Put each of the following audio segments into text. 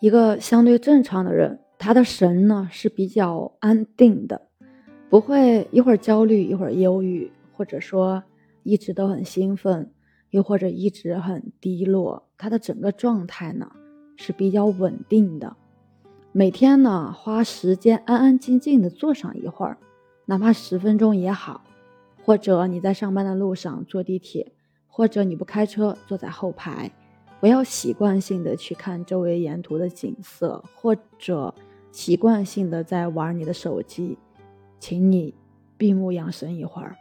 一个相对正常的人，他的神呢是比较安定的，不会一会儿焦虑一会儿忧郁，或者说一直都很兴奋，又或者一直很低落。他的整个状态呢是比较稳定的。每天呢花时间安安静静的坐上一会儿，哪怕十分钟也好，或者你在上班的路上坐地铁，或者你不开车坐在后排。不要习惯性的去看周围沿途的景色，或者习惯性的在玩你的手机，请你闭目养神一会儿，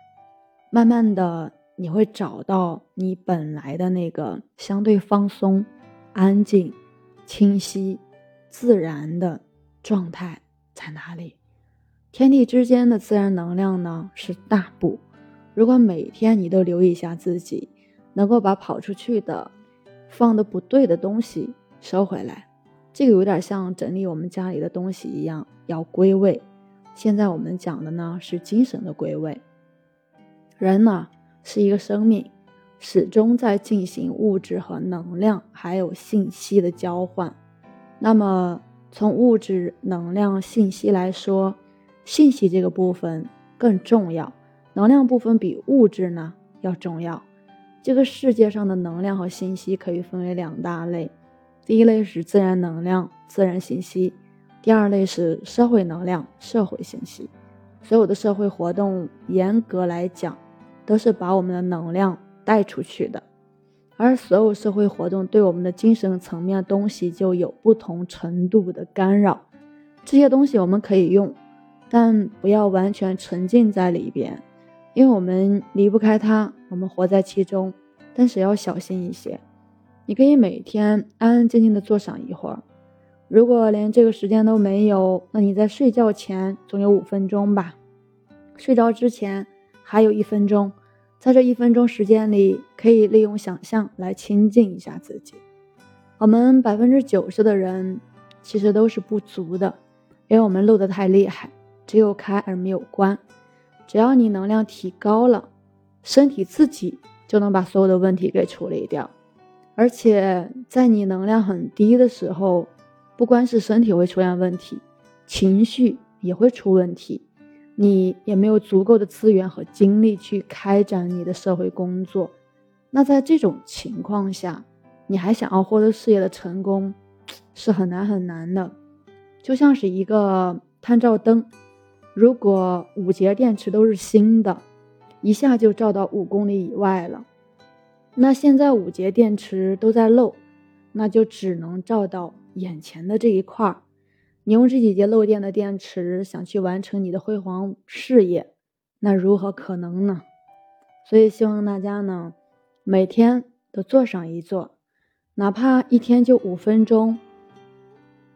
慢慢的你会找到你本来的那个相对放松、安静、清晰、自然的状态在哪里。天地之间的自然能量呢是大步，如果每天你都留意一下自己，能够把跑出去的。放的不对的东西收回来，这个有点像整理我们家里的东西一样，要归位。现在我们讲的呢是精神的归位。人呢是一个生命，始终在进行物质和能量还有信息的交换。那么从物质、能量、信息来说，信息这个部分更重要，能量部分比物质呢要重要。这个世界上的能量和信息可以分为两大类，第一类是自然能量、自然信息，第二类是社会能量、社会信息。所有的社会活动，严格来讲，都是把我们的能量带出去的，而所有社会活动对我们的精神层面东西就有不同程度的干扰。这些东西我们可以用，但不要完全沉浸在里边。因为我们离不开它，我们活在其中，但是要小心一些。你可以每天安安静静的坐上一会儿，如果连这个时间都没有，那你在睡觉前总有五分钟吧，睡着之前还有一分钟，在这一分钟时间里，可以利用想象来亲近一下自己。我们百分之九十的人其实都是不足的，因为我们漏的太厉害，只有开而没有关。只要你能量提高了，身体自己就能把所有的问题给处理掉。而且在你能量很低的时候，不光是身体会出现问题，情绪也会出问题。你也没有足够的资源和精力去开展你的社会工作。那在这种情况下，你还想要获得事业的成功，是很难很难的。就像是一个探照灯。如果五节电池都是新的，一下就照到五公里以外了。那现在五节电池都在漏，那就只能照到眼前的这一块儿。你用这几节漏电的电池想去完成你的辉煌事业，那如何可能呢？所以希望大家呢，每天都做上一做，哪怕一天就五分钟，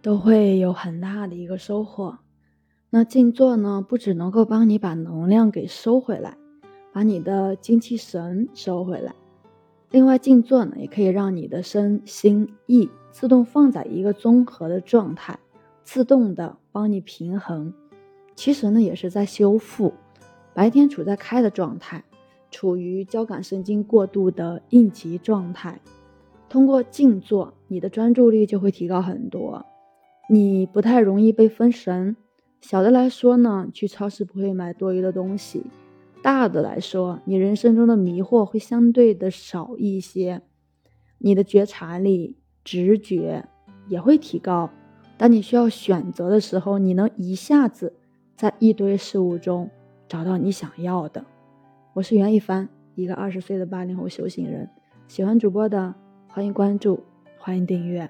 都会有很大的一个收获。那静坐呢，不只能够帮你把能量给收回来，把你的精气神收回来。另外，静坐呢，也可以让你的身心意自动放在一个综合的状态，自动的帮你平衡。其实呢，也是在修复。白天处在开的状态，处于交感神经过度的应急状态。通过静坐，你的专注力就会提高很多，你不太容易被分神。小的来说呢，去超市不会买多余的东西；大的来说，你人生中的迷惑会相对的少一些，你的觉察力、直觉也会提高。当你需要选择的时候，你能一下子在一堆事物中找到你想要的。我是袁一帆，一个二十岁的八零后修行人。喜欢主播的，欢迎关注，欢迎订阅。